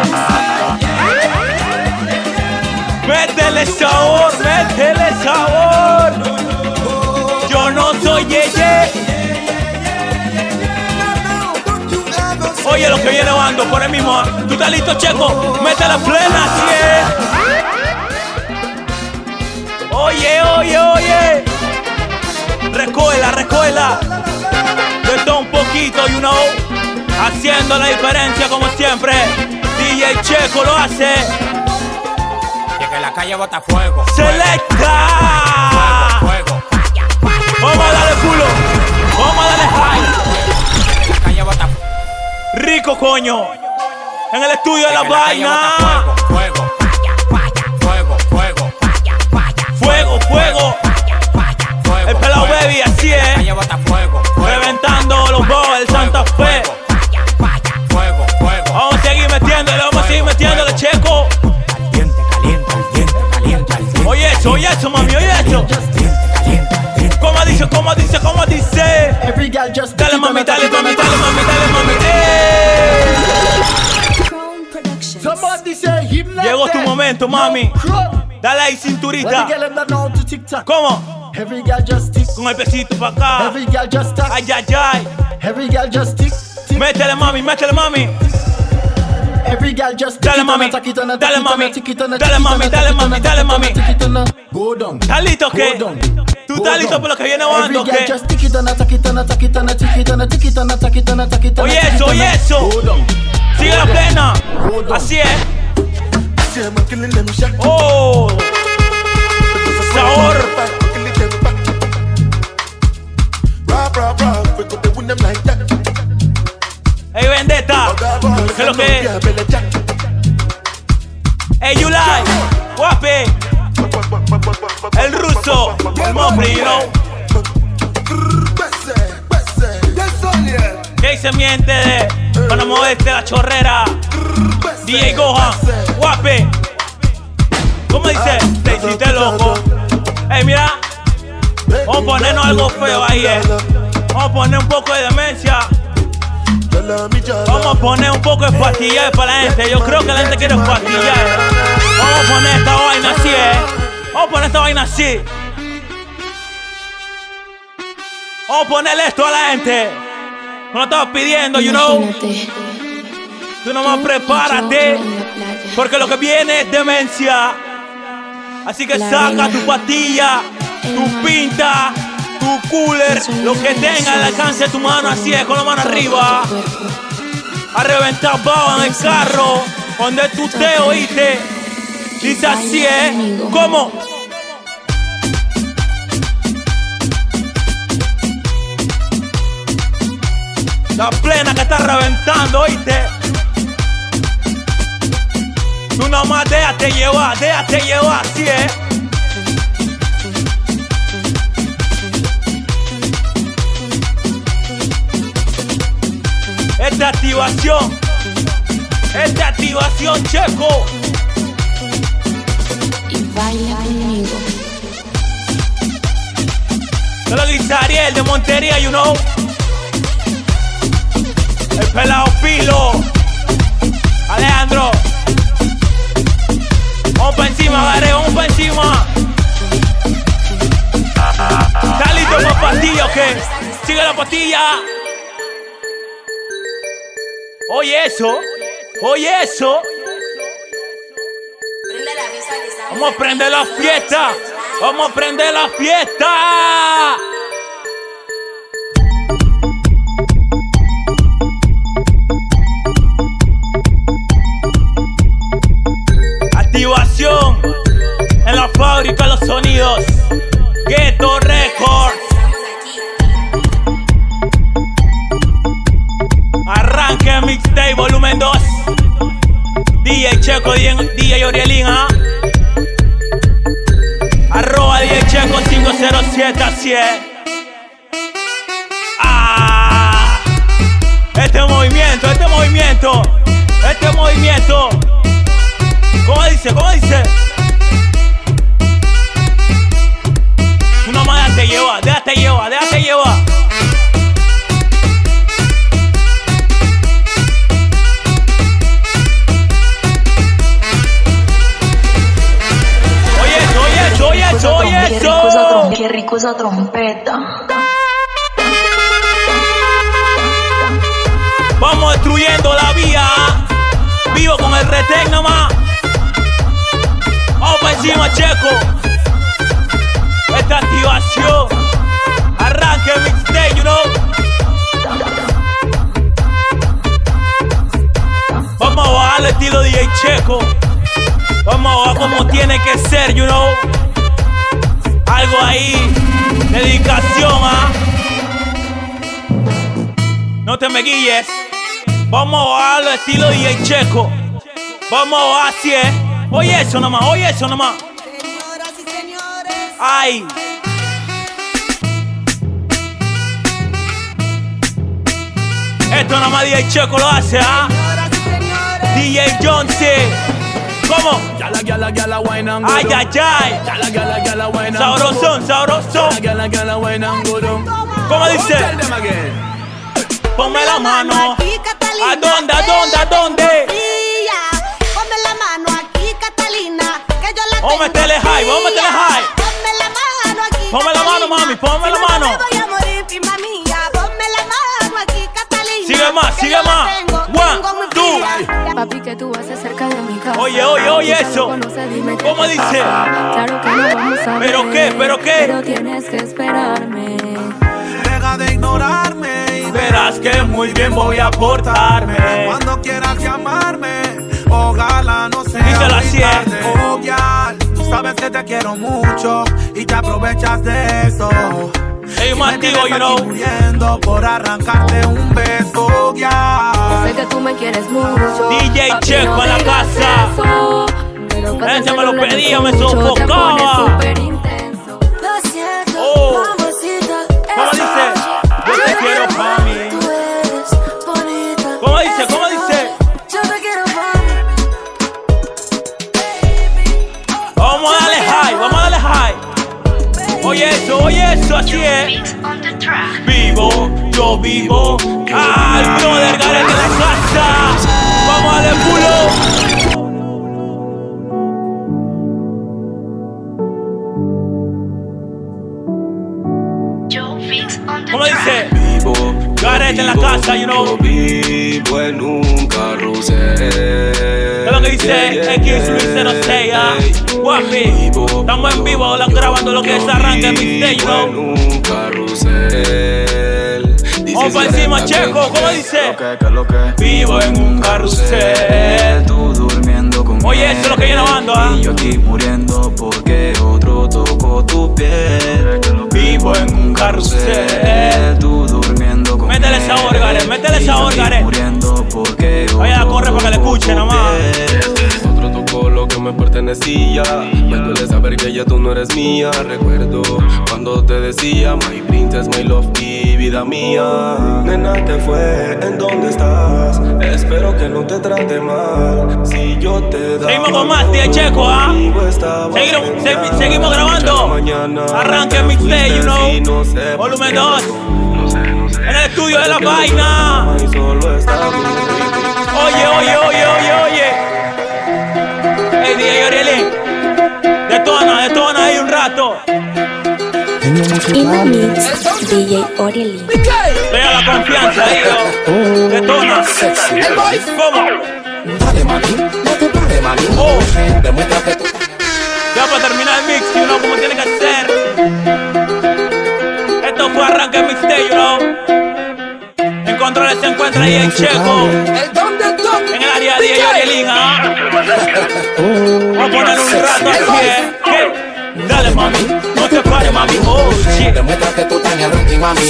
Métele sabor, métele sabor. Yo no soy Yeye. Oye lo que viene bando por el mismo. ¿Tú estás listo, Checo? Mete la plena, así es. Oye, oye, oye. Recoela, recoela. De todo un poquito, you know. Haciendo la diferencia como siempre. DJ Checo lo hace. Y que la calle bota fuego. Selecta. Fuego, Vamos a darle culo. Vamos a darle high. Rico, coño. En el estudio de la vaina. Dice, cómo dice, cómo dice? Dale mami, dale mami, dale mami, dale mami. ¡Eh! Somebody say him like Llegó tu that. momento, mami. Crumb. Dale ahí When the cinturita. girl them that know to TikTok. ¿Cómo? Every girl just tick. Con el pesito para acá. Every girl just tack. Ay, ay, ay. Every girl just tick. tick. Métele mami, métele mami. Every girl just Dale, tick it mami. and a tack it and a Dale, tack it and a mami. tick it and a Dale, tick it mami. and a Dale, tack it mami. and a Dale, tack it mami. and a tick it and a- Go down. ¿Estás listo o qué? Go down. ¿Tú estás listo por lo que viene Every bando o girl qué? Oye eso, oye eso. Sigue la plena. Así es. Oh. Sabor. Ey, Vendetta. ¿Qué es lo que es? Ey, Yulai. Guape. El ruso. El know. ¿Qué dice mi gente de Panamá Oeste, la chorrera? DJ Gohan. Guape. ¿Cómo dice? Te hiciste loco. Ey, mira. Vamos a ponernos algo feo ahí, eh. Vamos a poner un poco de demencia. Vamos a poner un poco de pastillar para la gente. Yo creo que la gente quiere pastillar. Vamos a poner esta vaina así, eh. Vamos a poner esta vaina así. Vamos a ponerle esto a la gente. Me lo estaba pidiendo, you know. Tú nomás prepárate. Porque lo que viene es demencia. Así que saca tu pastilla, tu pinta, tu cooler, lo que tenga al alcance de tu mano, así es, con la mano arriba. A reventar baba en el carro, donde tú te oíste. Dice así es, ¿cómo? La plena que está reventando, oíste. Tú nomás déjate llevar, déjate llevar, así es. Esta activación, esta activación, checo. Baila conmigo. Te lo dice Ariel de Montería, you know. El pelado Pilo. Alejandro. encima, Gare, vamos para encima. ¿Estás listo para pastilla o? Sigue la pastilla. Oye eso, oye eso. Vamos a prender la fiesta. Vamos a prender la fiesta. Estilo DJ Checo. Vamos así, ¿eh? Oye eso nomás, oye eso nomás. Ay. Esto nomás DJ Checo lo hace, ¿ah? DJ John C. ¿Cómo? Ay, ay, ay. Sabrosón, sabrosón. ¿Cómo dice? Ponme la mano. ¿A dónde, a dónde, a dónde? Ponme la mano aquí, Catalina, que yo la Vamos a meterle high, vamos a meterle high. Ponme la mano aquí, Ponme la mano, mami, ponme la mano. Me voy a morir, prima mía. Ponme la mano aquí, Catalina. Sigue más, sigue más. tengo, One, tengo two. Papi, que tú haces cerca de mi casa. Oye, oye, oye eso. ¿Cómo dice? Claro que no vamos a ¿Pero qué? ¿Pero qué? Pero tienes que esperarme. Deja de ignorarme Verás que muy bien voy a portarme. Cuando quieras llamarme, ojalá no sea muy tarde. Oh, ya, tú sabes que te quiero mucho y te aprovechas de eso. Activos, tienes you know. muriendo por arrancarte un beso, ya. Sé que tú me quieres mucho. DJ Papi, Checo no en la casa. eso, pero me lo pedía, me sofocaba. Oye eso, oye eso, así es. Vivo, yo vivo. Al brother Gareth en la casa. Vamos a darle culo. ¿Cómo dice? Gareth en la casa, you know. Vivo en un carrusel. ¿Qué es lo que dice X Luis 06, Guapi. Estamos en vivo la- grabando lo que es arranque en mixtape, you know. un carrusel. Vamos pa' encima, Checo, ¿cómo dice? Vivo en un carrusel. Tú durmiendo conmigo. Oye, eso es lo que viene bajando, ¿ah? Y yo aquí muriendo porque otro tocó tu piel. Vivo en un carrusel. Tú durmiendo conmigo. Métele sabor, Gareth, métele yo. Muriendo porque Oye, la otro corre para que le tocó escuche tu nomás. Tocó lo que me pertenecía. Me duele saber que ya tú no eres mía. Recuerdo cuando te decía, My princess, my love y vida mía. Nena, ¿qué fue? ¿En dónde estás? Espero que no te trate mal. Si yo te da. Seguimos con más, tía Checo, ¿ah? Seguimos, segui- seguimos grabando. Arranque el mixtape, you know. Volumen 2. En el estudio de la vaina. Oye, oye, oye, oye, oye. The mix, DJ Orieli. Vea la confianza, hijo. Detona. ¿Cómo? Dale mami, no te pares mami. Oh. Demuestra que tú Ya para terminar el mix, you know cómo tiene que ser. Esto fue arranque mixtape, you know. En controles se encuentra ahí en Checo. En el área de DJ Orielín, ¿ah? Vamos a poner un rato así, ¿eh? Dale, mami, pares, mami. Oh, shit. Demuestra que tú tienes ranking mami.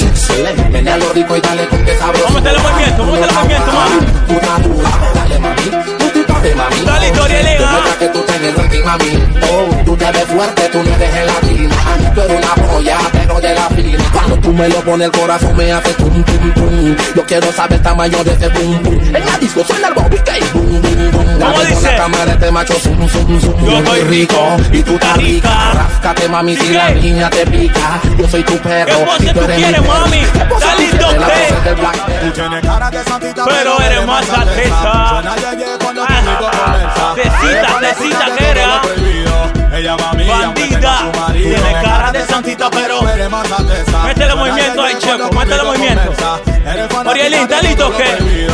Menea lo rico y dale con que sabroso. Vamos a meterle movimiento, vamos a meterle movimiento, mami. Puta dura, dale mami. Te pares mami. Dale, Orielín, ¿ah? Demuestra que tú tienes ranking mami. Oh, tú te ves fuerte, tú no eres gelatina. Tú eres una polla, pero de la fina. Cuando tú me lo pones el corazón me hace tum tum tum. Yo quiero saber el tamaño de ese boom boom. En la disco suena el bobby que boom boom boom. ¿Cómo dice? la cámara este macho zum zum zum. Yo estoy rico y tú estás rica. Ráscate mami si la niña te pica. Yo soy tu perro ¿Qué y tú eres quieres, mami? ¿Qué pose Está tú listo, de Pero eres más cuando conmigo comienza. Tecita, tecita, que era. Ella va mía, Bandida. Tiene cara de santita, pero. Métele movimiento ahí, Checo. Métele movimiento. Orielín, ¿está listo o qué? Sí,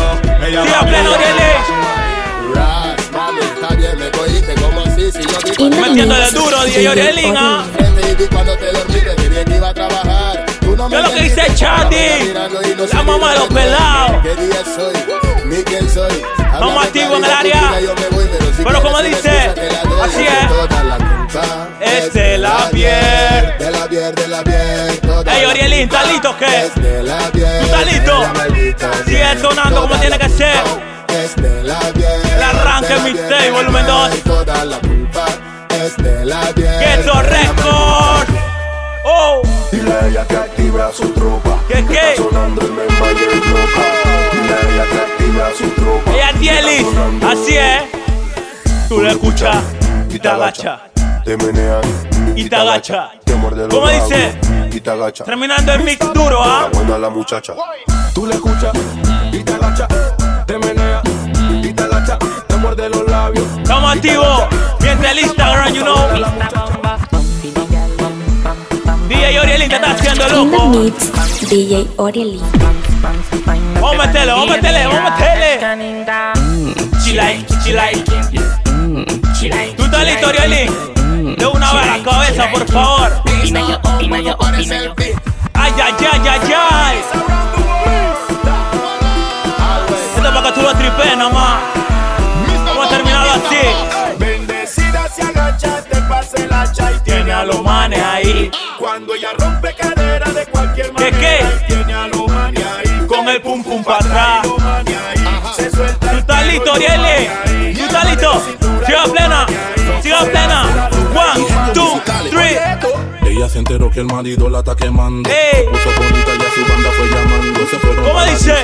a pleno, Orielín. Trabajar. Tú no ¿Qué es lo que dice Chati? La mamá de los pelados. Estamos activos en el área. Pero como dice, así es. Es de la piel. De la piel, de la piel. Ey, Orielín, ¿estás listo qué? ¿Tú estás listo? Sigue sonando como tiene que ser. Es de la piel. El arranque de la mixtape, piel, volumen dos. y Toda la culpa es de la piel. Ghetto Record. Oh, Dile a ella que active a su tropa. ¿Qué, qué? Está sonando el memba y el loca. Dile a ella que active a su tropa. ella Dielis. Así es. Tú lo escuchas y te agacha. Te menea Y te agacha. te muerde los ¿Cómo dice? Y te agacha. Terminando el mix duro, ¿ah? Está buena la muchacha. Tú le escuchas muerde los labios. Estamos activos. Mientras el Instagram, you know. DJ Orielín te está haciendo loco. DJ Orieli. Vamos a meterle, vamos a meterle, vamos a meterle. Chilay, chilay. ¿Tú estás listo, Orielín? De una vez a la cabeza, por favor. Ay, ay, ay, ay, ay. Esto es para que tú lo tripees nomás. Cuando ella rompe cadera de cualquier manera, ¿Qué, qué? Con el pum pum para atrás. Se suelta. ¿Tú estás listo, Ariel? ¿Tú estás listo? Siga plena. Siga plena. One, two, three. Ella se enteró que el marido la está quemando. Se puso bonita y a su banda fue llamando. Se fueron ¿Cómo dice?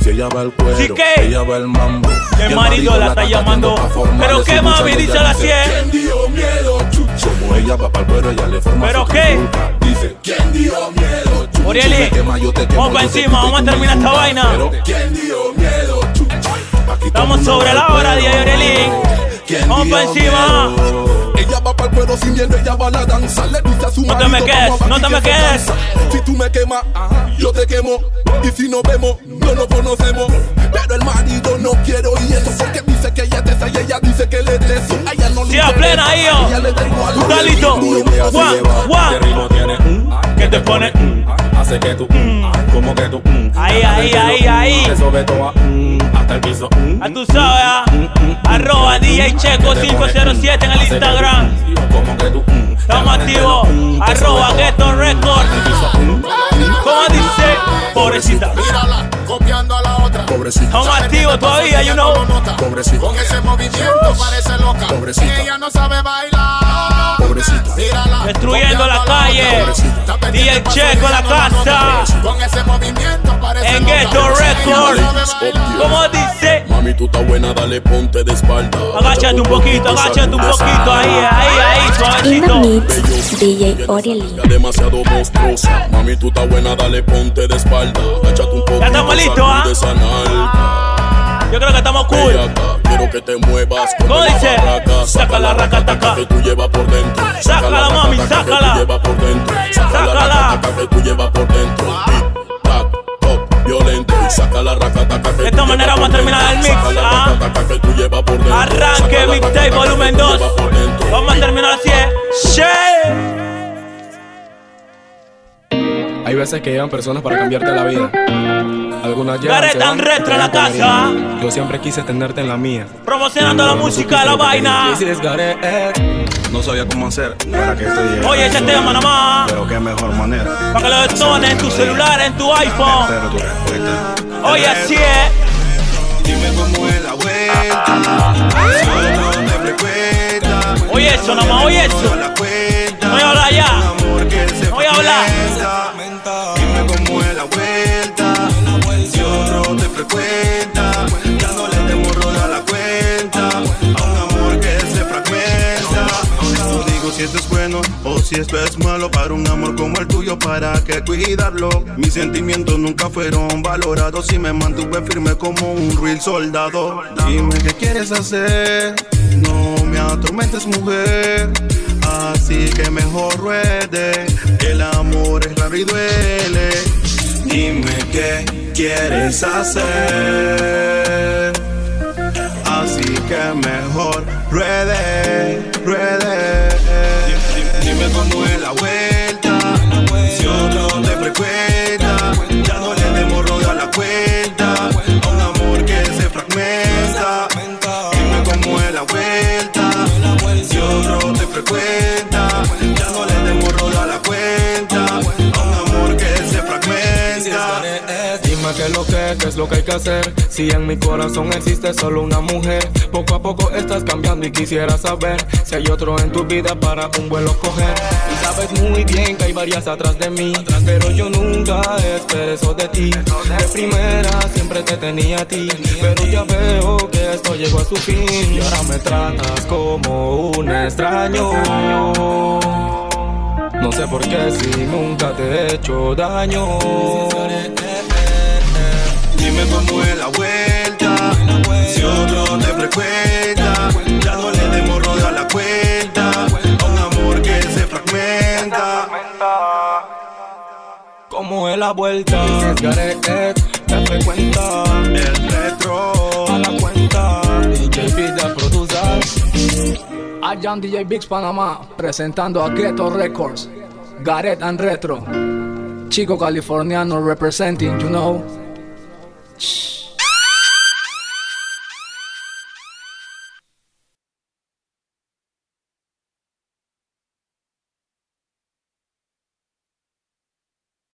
Si ella va el cuero, ¿Sí ella va el mambo. El, marido, la está llamando. Pero qué mami, dice a las ella va para el cuero, ella le forma ¿Pero qué? culpa. Dice, ¿quién dio miedo, chucho? Orieli, Me quema, yo te quemo, vamos pa' yo te encima, y vamos a terminar esta vaina. Pero, ¿quién dio miedo, Estamos sobre la hora, cuero. Orieli. ¿Quién Vamos dio pa' encima. miedo? Ella va para el cuero sin miedo, ella va a la danza. Le dice a su No te me quedes, "Vamos, no te me que quedes". cansa". Si tú me quemas, yo te quemo. Y si nos vemos, no nos conocemos. Pero el marido no quiere oír eso porque dice que ella esa y ella dice que él es de eso. A ella no le Sí, plena ahí, oh. Ella le. ¿Tú estás listo? One, one. ritmo tiene mm, que te pone mm, hace que tú mm, como que tú Ahí, ahí, ahí, ahí. te sobe toda, mm, hasta el piso A tú sabes, ah. Arroba DJ Checo 507 en el Instagram. Como que tú mm, Estamos activos. Arroba Ghetto Record. ¿Cómo dice? Pobrecita. Mírala, copiando a la otra. Pobrecita. Estamos activos todavía, you know. Pobrecita. Con ese movimiento parece loca. Pobrecita. Ella no sabe bailar. Pobrecita. Mírala, Destruyendo la calle. otra. DJ Checo en la casa. Con ese movimiento parece En. Ghetto Record. ¿Cómo dice? Mami, tú estás buena, dale ponte de espalda. Agáchate un poquito, agáchate un poquito. Ahí, ahí, ahí, suavecito. DJ Orieli. Ya demasiado monstruosa. Mami, tú estás buena, dale ponte de espalda. Agáchate un poquito. Ya estamos listos, ¿ah? Yo creo que estamos cool. acá, quiero que te muevas ¿Cómo dice? Saca la raca, taca. que tú llevas por dentro. Sácala, mami, taca, que tú sácala. por dentro. Sácala. que tú llevas por dentro. Violento. Y saca la racataca que De esta manera vamos a terminar el mix, ¿ah? racataca que tú llevas por dentro. Arranque Mixtape racataca volumen que tú 2. llevas por dentro. Vamos a terminar así, ¿eh? Hay veces que llegan personas para cambiarte la vida. Algunas llegan, Retro en la casa. Yo siempre quise tenerte en la mía. Promocionando la música de la vaina. Gareth. No sabía cómo hacer para que esto llegue. Oye, ese tema nomás. Pero qué mejor manera. Para que lo detones en tu celular, en tu iPhone. Espero tu respuesta. Oye, así es. Dime cómo es la vuelta. Solo te frecuenta. Oye, eso nomás, oye, eso. No voy a hablar ya. No voy a hablar. Frecuenta, ya no le la cuenta. A un amor que se fragmenta. No digo si esto es bueno o si esto es malo para un amor como el tuyo, para que cuidarlo. Mis sentimientos nunca fueron valorados y me mantuve firme como un real soldado. Dime qué quieres hacer, no me atormentes, mujer. Así que mejor ruede, el amor es raro y duele. Dime qué quieres hacer. Así que mejor ruede, ruede. Qué es lo que, hay que hacer. Si en mi corazón existe solo una mujer, poco a poco estás cambiando y quisiera saber si hay otro en tu vida para un vuelo coger. Y sabes muy bien que hay varias atrás de mí, pero yo nunca esperé eso de ti. De primera siempre te tenía a ti, pero ya veo que esto llegó a su fin. Y ahora me tratas como un extraño. No sé por qué si nunca te he hecho daño. Dime cómo es la vuelta. Si otro te frecuenta, ya no le demos roda a la cuenta. A un amor que se fragmenta. Como es la vuelta, Gareth te frecuenta. El retro a la cuenta. DJ Vida producer. Ayan DJ Biggs Panamá presentando a Ghetto Records. Gareth and Retro. Chico californiano representing, you know. much.